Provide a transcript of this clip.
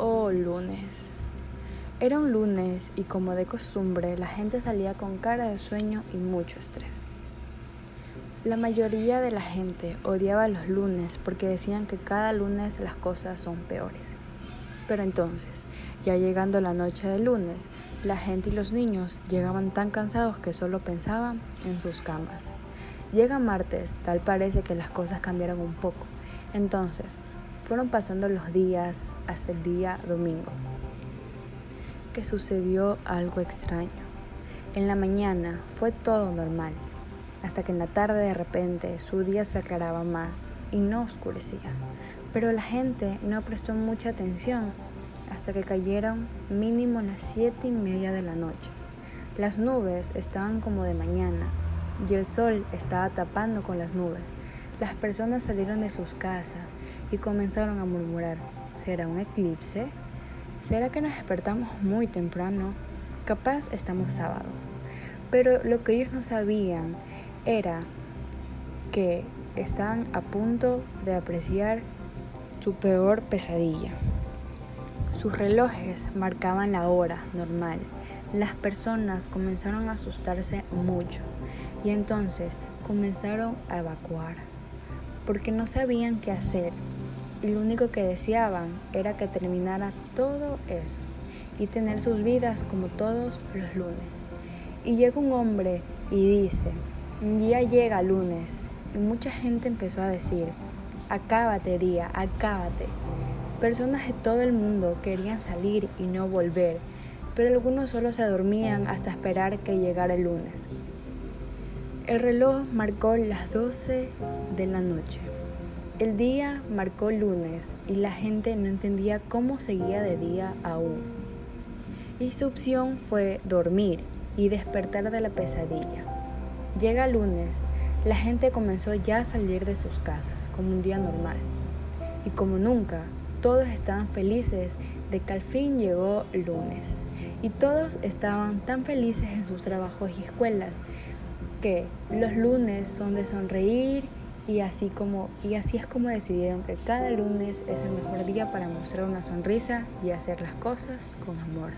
Oh, lunes. Era un lunes y como de costumbre la gente salía con cara de sueño y mucho estrés. La mayoría de la gente odiaba los lunes porque decían que cada lunes las cosas son peores. Pero entonces, ya llegando la noche del lunes, la gente y los niños llegaban tan cansados que solo pensaban en sus camas. Llega martes, tal parece que las cosas cambiaron un poco. Entonces, fueron pasando los días hasta el día domingo, que sucedió algo extraño. En la mañana fue todo normal, hasta que en la tarde de repente su día se aclaraba más y no oscurecía. Pero la gente no prestó mucha atención hasta que cayeron mínimo las siete y media de la noche. Las nubes estaban como de mañana y el sol estaba tapando con las nubes. Las personas salieron de sus casas y comenzaron a murmurar, ¿será un eclipse? ¿Será que nos despertamos muy temprano? Capaz estamos sábado. Pero lo que ellos no sabían era que estaban a punto de apreciar su peor pesadilla. Sus relojes marcaban la hora normal. Las personas comenzaron a asustarse mucho y entonces comenzaron a evacuar porque no sabían qué hacer y lo único que deseaban era que terminara todo eso y tener sus vidas como todos los lunes. Y llega un hombre y dice, ya llega lunes. Y mucha gente empezó a decir, acábate día, acábate. Personas de todo el mundo querían salir y no volver, pero algunos solo se dormían hasta esperar que llegara el lunes. El reloj marcó las 12 de la noche. El día marcó lunes y la gente no entendía cómo seguía de día aún. Y su opción fue dormir y despertar de la pesadilla. Llega lunes, la gente comenzó ya a salir de sus casas como un día normal. Y como nunca, todos estaban felices de que al fin llegó lunes. Y todos estaban tan felices en sus trabajos y escuelas que los lunes son de sonreír y así, como, y así es como decidieron que cada lunes es el mejor día para mostrar una sonrisa y hacer las cosas con amor.